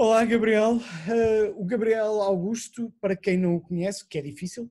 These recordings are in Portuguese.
Olá, Gabriel. Uh, o Gabriel Augusto, para quem não o conhece, que é difícil,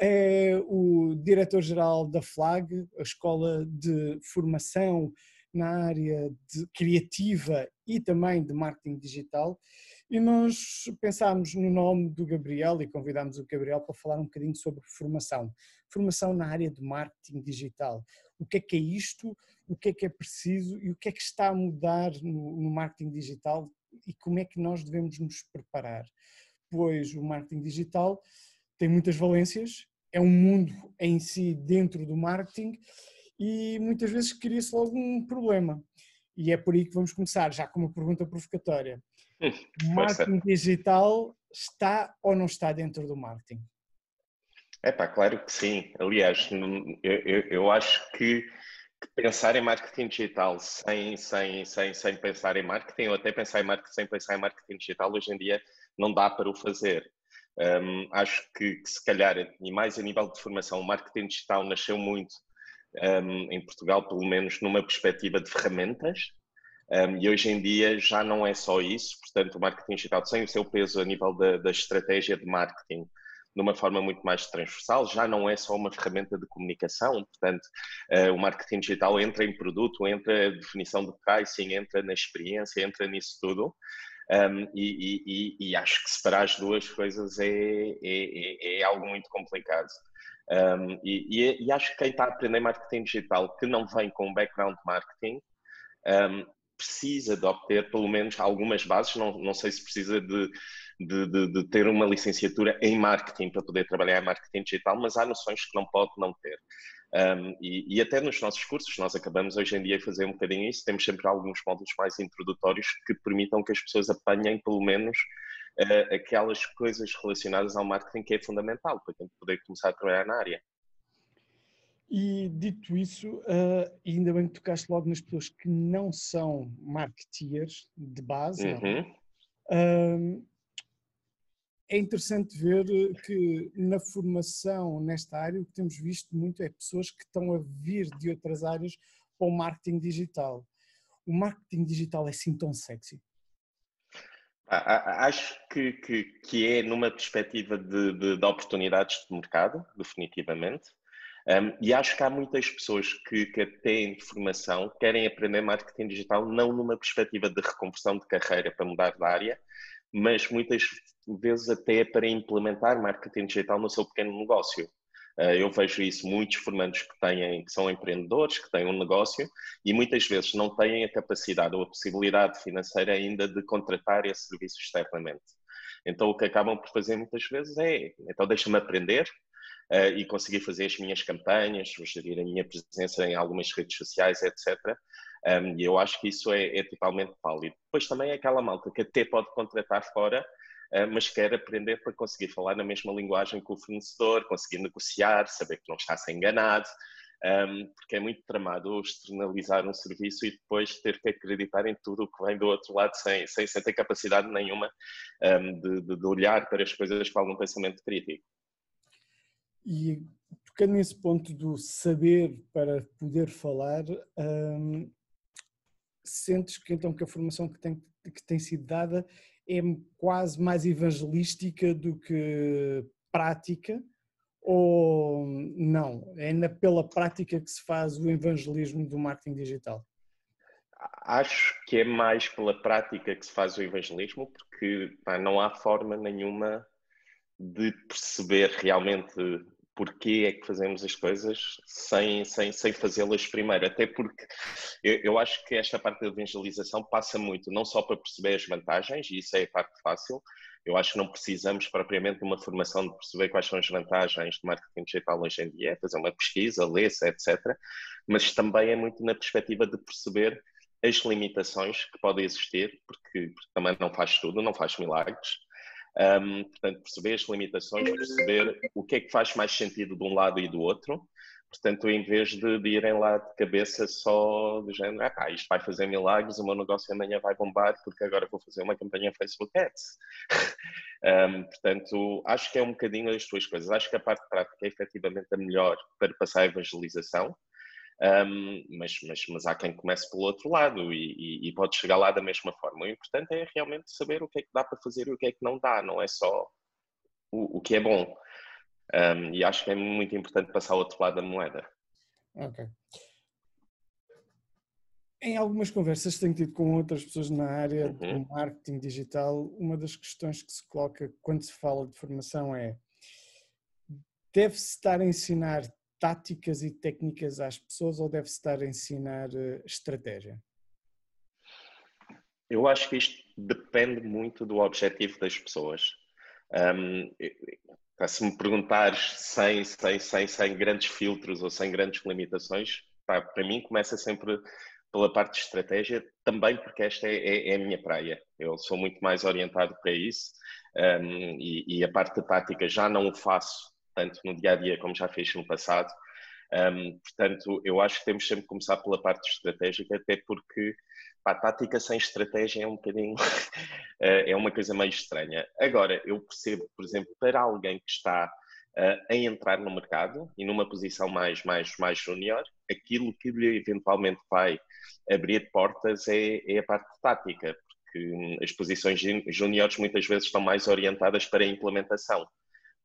é o diretor-geral da FLAG, a Escola de Formação na área de criativa e também de marketing digital. E nós pensámos no nome do Gabriel e convidámos o Gabriel para falar um bocadinho sobre formação. Formação na área de marketing digital. O que é que é isto? O que é que é preciso? E o que é que está a mudar no, no marketing digital e como é que nós devemos nos preparar. Pois o marketing digital tem muitas valências, é um mundo em si dentro do marketing e muitas vezes cria-se logo um problema. E é por aí que vamos começar, já com uma pergunta provocatória. O marketing digital está ou não está dentro do marketing? É pá, claro que sim. Aliás, eu, eu, eu acho que pensar em marketing digital sem, sem, sem, sem pensar em marketing, ou até pensar em marketing sem pensar em marketing digital, hoje em dia não dá para o fazer. Um, acho que, que, se calhar, e mais a nível de formação, o marketing digital nasceu muito um, em Portugal, pelo menos numa perspectiva de ferramentas, um, e hoje em dia já não é só isso, portanto, o marketing digital tem o seu peso a nível da, da estratégia de marketing, de uma forma muito mais transversal, já não é só uma ferramenta de comunicação, portanto, uh, o marketing digital entra em produto, entra na definição de pricing, entra na experiência, entra nisso tudo. Um, e, e, e, acho que separar as duas coisas é, é, é, é algo muito complicado. Um, e, e, acho que quem está a aprender marketing digital que não vem com um background marketing um, precisa de obter pelo menos algumas bases, não, não sei se precisa de de, de, de, ter uma licenciatura em marketing para poder trabalhar em marketing digital, mas há noções que não pode não ter. Um, e, e, até nos nossos cursos, nós acabamos hoje em dia a fazer um bocadinho isso, temos sempre alguns módulos mais introdutórios que permitam que as pessoas apanhem pelo menos uh, aquelas coisas relacionadas ao marketing que é fundamental para quem poder começar a trabalhar na área. E dito isso, uh, ainda bem que tocaste logo nas pessoas que não são marketeers de base, uhum é interessante ver que na formação nesta área o que temos visto muito é pessoas que estão a vir de outras áreas para o marketing digital. O marketing digital é assim tão sexy? Acho que, que, que é numa perspectiva de, de, de, oportunidades de mercado, definitivamente. Um, e acho que há muitas pessoas que, que têm formação, querem aprender marketing digital não numa perspectiva de reconversão de carreira para mudar de área, mas muitas vezes até para implementar marketing digital no seu pequeno negócio. Eh, eu vejo isso muitos formandos que têm, que são empreendedores, que têm um negócio e muitas vezes não têm a capacidade ou a possibilidade financeira ainda de contratar esse serviço externamente. Então o que acabam por fazer muitas vezes é, então deixa-me aprender uh, e conseguir fazer as minhas campanhas, gerir a minha presença em algumas redes sociais, etc. Um, e eu acho que isso é, é totalmente válido. Depois também é aquela malta que até pode contratar fora, uh, mas quer aprender para conseguir falar na mesma linguagem que o fornecedor, conseguir negociar, saber que não está a ser enganado, porque é muito tramado externalizar um serviço e depois ter que acreditar em tudo o que vem do outro lado sem, sem, sem ter capacidade nenhuma um, de, de, de, olhar para as coisas com algum pensamento crítico. E tocando nesse ponto do saber para poder falar, sentes que então que a formação que tem, que tem sido dada é quase mais evangelística do que prática ou não? É ainda pela prática que se faz o evangelismo do marketing digital? Acho que é mais pela prática que se faz o evangelismo, porque pá, não há forma nenhuma de perceber realmente porquê é que fazemos as coisas sem, sem, sem fazê-las primeiro. Até porque eu, eu, acho que esta parte da evangelização passa muito, não só para perceber as vantagens, e isso é a parte fácil, eu acho que não precisamos propriamente de uma formação de perceber quais são as vantagens de marketing digital hoje em dia, fazer uma pesquisa, ler-se, etc. Mas também é muito na perspectiva de perceber as limitações que podem existir, porque, porque também não faz tudo, não faz milagres. Um, portanto, perceber as limitações, perceber o que é que faz mais sentido de um lado e do outro. Portanto, em vez de, de irem lá de cabeça só do género, ah, isto vai fazer milagres, o meu negócio amanhã vai bombar porque agora vou fazer uma campanha Facebook Ads. um, portanto, acho que é um bocadinho as duas coisas. Acho que a parte prática é efetivamente a melhor para passar a evangelização. Um, mas, mas, mas há quem comece pelo outro lado e, e, e, pode chegar lá da mesma forma. O importante é realmente saber o que é que dá para fazer e o que é que não dá, não é só o, o que é bom. Um, e acho que é muito importante passar ao outro lado da moeda. Ok. Em algumas conversas que tenho tido com outras pessoas na área uhum. do marketing digital, uma das questões que se coloca quando se fala de formação é deve-se estar a ensinar táticas e técnicas às pessoas ou deve-se estar a ensinar uh, estratégia? Eu acho que isto depende muito do objetivo das pessoas. Um, se me perguntares sem, sem, sem, sem grandes filtros ou sem grandes limitações, pá, para mim começa sempre pela parte de estratégia, também porque esta é, é, é, a minha praia. Eu sou muito mais orientado para isso um, e, e, a parte de tática já não o faço tanto no dia a dia como já fiz no passado. Um, portanto, eu acho que temos sempre que começar pela parte estratégica, até porque a tática sem estratégia é um bocadinho eh, é uma coisa meio estranha. Agora, eu percebo, por exemplo, para alguém que está uh, a entrar no mercado e numa posição mais mais mais júnior, aquilo que lhe eventualmente vai abrir portas é, é a parte tática, porque hum, as posições júniores muitas vezes estão mais orientadas para a implementação.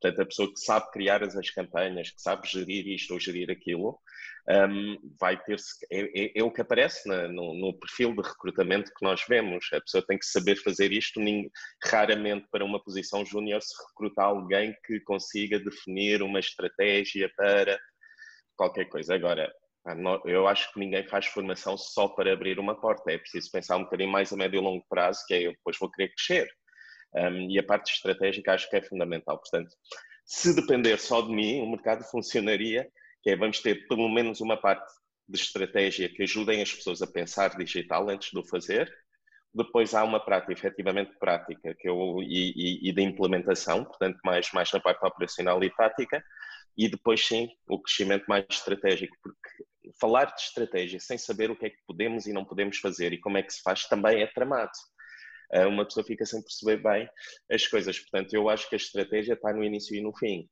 Portanto, a pessoa que sabe criar as, as campanhas, que sabe gerir isto ou gerir aquilo, um, vai ter é, é, é, o que aparece na, no, no, perfil de recrutamento que nós vemos. A pessoa tem que saber fazer isto. Raramente, para uma posição júnior, se recruta alguém que consiga definir uma estratégia para qualquer coisa. Agora, eu acho que ninguém faz formação só para abrir uma porta. É preciso pensar um bocadinho mais a médio e longo prazo, que é eu depois vou querer crescer. Um, e a parte estratégica acho que é fundamental. Portanto, se depender só de mim, o mercado funcionaria, que é vamos ter pelo menos uma parte de estratégia que ajudem as pessoas a pensar digital antes de o fazer. Depois há uma prática, efetivamente prática, que eu, e, e, e de implementação, portanto, mais, mais na parte operacional e tática. E depois, sim, o crescimento mais estratégico, porque falar de estratégia sem saber o que é que podemos e não podemos fazer e como é que se faz também é tramado. Eh, uma pessoa fica sem perceber bem as coisas. Portanto, eu acho que a estratégia está no início e no fim.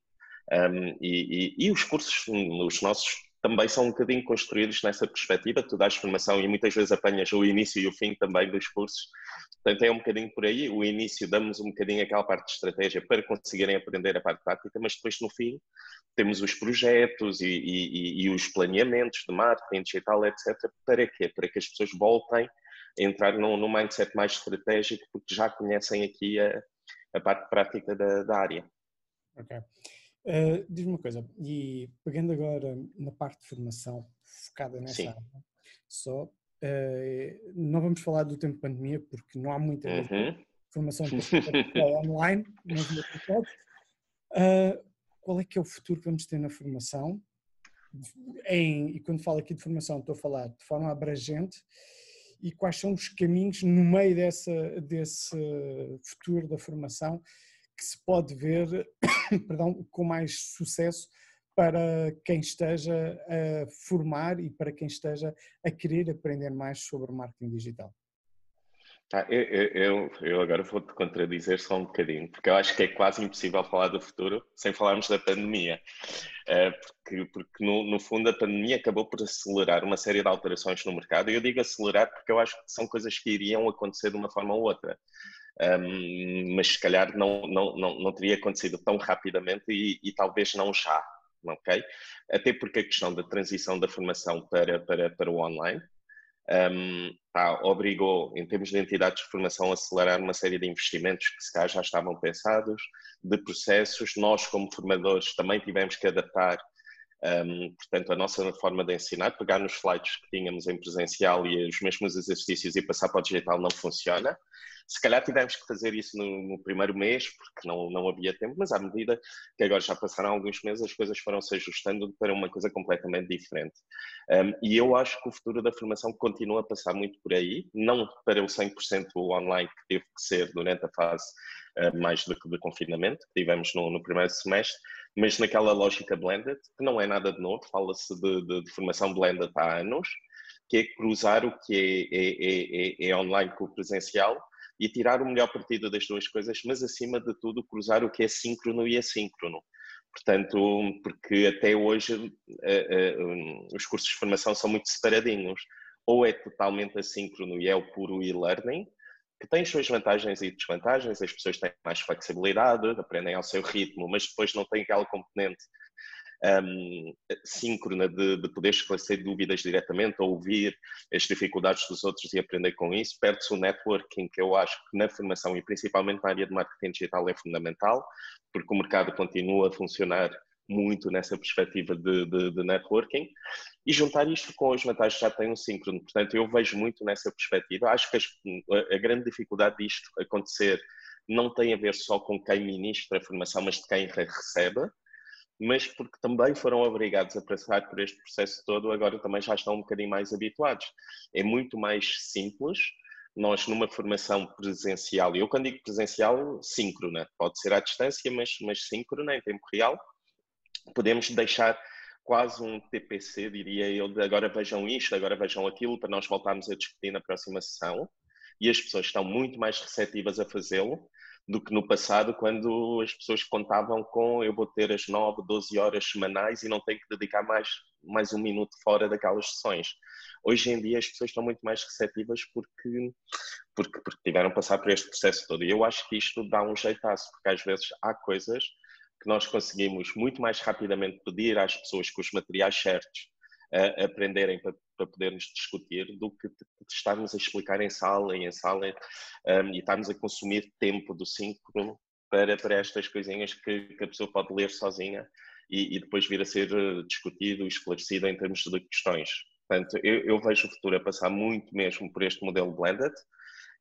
Um, e, e, e, os cursos, os nossos, também são um bocadinho construídos nessa perspectiva. Tu dás formação e muitas vezes apanhas o início e o fim também dos cursos. Portanto, é um bocadinho por aí. O início damos um bocadinho aquela parte de estratégia para conseguirem aprender a parte prática, mas depois no fim temos os projetos e, e, e os planeamentos de marketing digital, etc. Para quê? Para que as pessoas voltem entrar num, num mindset mais estratégico, porque já conhecem aqui a, a parte prática da, da área. Ok. Uh, Diz-me uma coisa, e pegando agora na parte de formação, focada nessa Sim. área, só, uh, não vamos falar do tempo de pandemia, porque não há muita uhum. formação online, mas uh, qual é que é o futuro que vamos ter na formação? Em, e quando falo aqui de formação, estou a falar de forma abrangente, e quais são os caminhos no meio dessa, desse futuro da formação que se pode ver perdão, com mais sucesso para quem esteja a formar e para quem esteja a querer aprender mais sobre marketing digital? Ah, eu, eu, eu, agora vou-te contradizer só um bocadinho, porque eu acho que é quase impossível falar do futuro sem falarmos da pandemia. Eh, porque, porque no, no, fundo, a pandemia acabou por acelerar uma série de alterações no mercado. E eu digo acelerar porque eu acho que são coisas que iriam acontecer de uma forma ou outra. Mas se calhar não, não, não, não teria acontecido tão rapidamente e, e talvez não já. ok? Até porque a questão da transição da formação para, para, para o online um, pá, obrigou, em termos de entidades de formação, a acelerar uma série de investimentos que se calhar já estavam pensados, de processos. Nós, como formadores, também tivemos que adaptar, um, portanto, a nossa forma de ensinar, pegar nos slides que tínhamos em presencial e os mesmos exercícios e passar para o digital não funciona. Se calhar tivemos que fazer isso no, no, primeiro mês, porque não, não havia tempo, mas à medida que agora já passaram alguns meses, as coisas foram se ajustando para uma coisa completamente diferente. Um, e eu acho que o futuro da formação continua a passar muito por aí, não para o 100% online que teve que ser durante a fase uh, mais de, de, confinamento que tivemos no, no primeiro semestre, mas naquela lógica blended, que não é nada de novo, fala-se de, de, de, formação blended há anos, que é cruzar o que é, é, é, é online com o presencial e tirar o melhor partido das duas coisas, mas acima de tudo cruzar o que é síncrono e assíncrono. Portanto, porque até hoje uh, uh, os cursos de formação são muito separadinhos. Ou é totalmente assíncrono e é o puro e-learning, que tem as suas vantagens e desvantagens, as pessoas têm mais flexibilidade, aprendem ao seu ritmo, mas depois não tem aquela componente um, síncrona de, de poder esclarecer dúvidas diretamente, ou ouvir as dificuldades dos outros e aprender com isso. Perde-se o networking, que eu acho que na formação e principalmente na área de marketing digital é fundamental, porque o mercado continua a funcionar muito nessa perspectiva de, de, de, networking e juntar isto com as vantagens já tem um síncrono. Portanto, eu vejo muito nessa perspectiva. Acho que a, a grande dificuldade disto acontecer não tem a ver só com quem ministra a formação, mas de quem recebe mas porque também foram obrigados a passar por este processo todo, agora também já estão um bocadinho mais habituados. É muito mais simples. Nós, numa formação presencial, e eu quando digo presencial, síncrona, pode ser à distância, mas, mas síncrona, em tempo real, podemos deixar quase um TPC, diria eu, de agora vejam isto, agora vejam aquilo, para nós voltarmos a discutir na próxima sessão. E as pessoas estão muito mais receptivas a fazê-lo do que no passado, quando as pessoas contavam com eu vou ter as 9, 12 horas semanais e não tenho que dedicar mais, mais um minuto fora daquelas sessões. Hoje em dia as pessoas estão muito mais receptivas porque, porque, porque tiveram passar por este processo todo. E eu acho que isto dá um jeitaço, porque às vezes há coisas que nós conseguimos muito mais rapidamente pedir às pessoas com os materiais certos a aprenderem para, para podermos discutir do que estarmos a explicar em sala em sala um, e estarmos a consumir tempo do síncrono para, para estas coisinhas que, que a pessoa pode ler sozinha e, e, depois vir a ser eh, discutido esclarecido em termos de questões. Portanto, eu, eu vejo o futuro a passar muito mesmo por este modelo blended,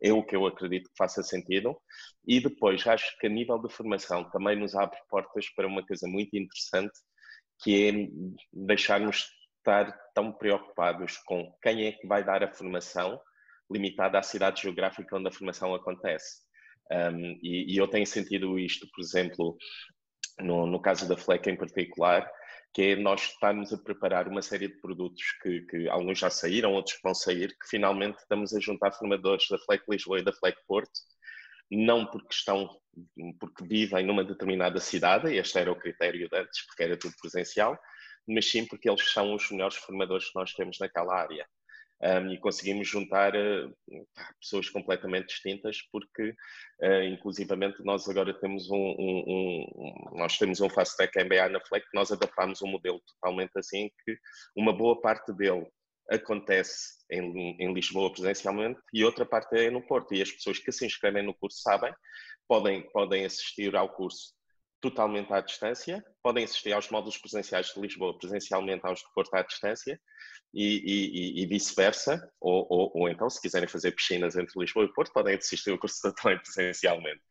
é o que eu acredito que faça sentido. E depois, acho que a nível de formação também nos abre portas para uma coisa muito interessante, que é deixarmos estar tão preocupados com quem é que vai dar a formação limitada à cidade geográfica onde a formação acontece. Um, e, e, eu tenho sentido isto, por exemplo, no, no caso da FLEC em particular, que é nós estarmos a preparar uma série de produtos que, que, alguns já saíram, outros vão sair, que finalmente estamos a juntar formadores da FLEC Lisboa e da FLEC Porto, não porque estão, porque vivem numa determinada cidade, este era o critério de antes, porque era tudo presencial, mas sim porque eles são os melhores formadores que nós temos naquela área. Um, e conseguimos juntar uh, pessoas completamente distintas porque uh, inclusivamente nós agora temos um, um, um, nós temos um Fast Tech MBA na FLEC nós adaptámos um modelo totalmente assim que uma boa parte dele acontece em, em Lisboa presencialmente e outra parte é no Porto e as pessoas que se inscrevem no curso sabem podem, podem assistir ao curso totalmente à distância, podem assistir aos módulos presenciais de Lisboa presencialmente aos de Porto à distância e, e, e vice-versa, ou, ou, ou, então se quiserem fazer piscinas entre Lisboa e Porto podem assistir ao curso também presencialmente.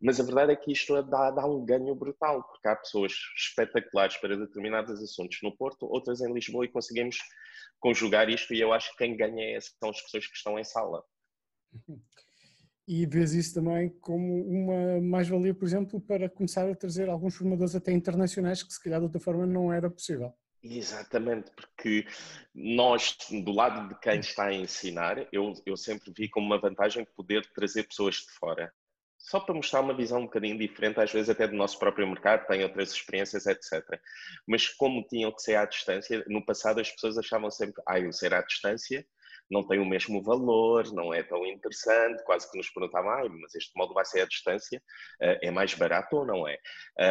Mas a verdade é que isto dá, dá um ganho brutal, porque há pessoas espetaculares para determinados assuntos no Porto, outras em Lisboa e conseguimos conjugar isto e eu acho que quem ganha é, são as pessoas que estão em sala. e vês isso também como uma mais-valia, por exemplo, para começar a trazer alguns formadores até internacionais que se calhar de outra forma não era possível. Exatamente, porque nós, do lado de quem está a ensinar, eu, eu sempre vi como uma vantagem poder trazer pessoas de fora. Só para mostrar uma visão um bocadinho diferente, às vezes até do nosso próprio mercado, tem outras experiências, etc. Mas como tinham que ser à distância, no passado as pessoas achavam sempre, ah, eu ser à distância não tem o mesmo valor, não é tão interessante, quase que nos perguntavam, ah, mas este modo vai ser à distância, eh, é mais barato ou não é?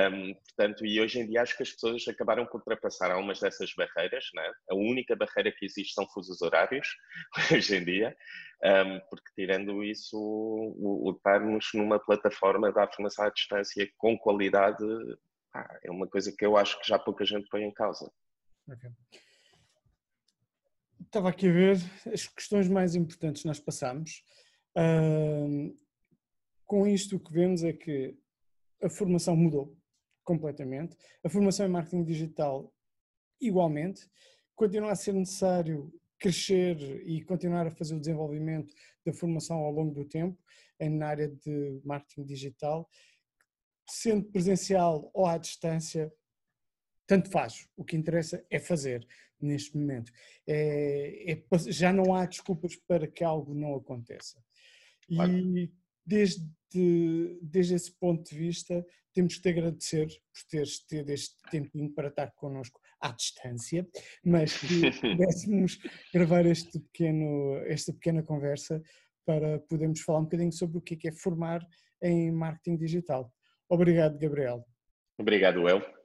Um, portanto, e hoje em dia acho que as pessoas acabaram por ultrapassar algumas dessas barreiras, né? a única barreira que existe são fusos horários, hoje em dia, um, porque tirando isso, o, o estarmos numa plataforma da formação à distância com qualidade é uma coisa que eu acho que já pouca gente põe em causa. Okay. Estava aqui a ver as questões mais importantes nós passamos. Uh, com isto o que vemos é que a formação mudou completamente. A formação em marketing digital igualmente. Continua a ser necessário crescer e continuar a fazer o desenvolvimento da formação ao longo do tempo na área de marketing digital, sendo presencial ou à distância, tanto faz. O que interessa é fazer neste momento. É, é, já não há desculpas para que algo não aconteça. E desde de, desde esse ponto de vista, temos que te agradecer por teres tido este tempinho para estar connosco à distância, mas que pudéssemos gravar este pequeno, esta pequena conversa para podermos falar um bocadinho sobre o que é, que é formar em marketing digital. Obrigado, Gabriel. Obrigado, El.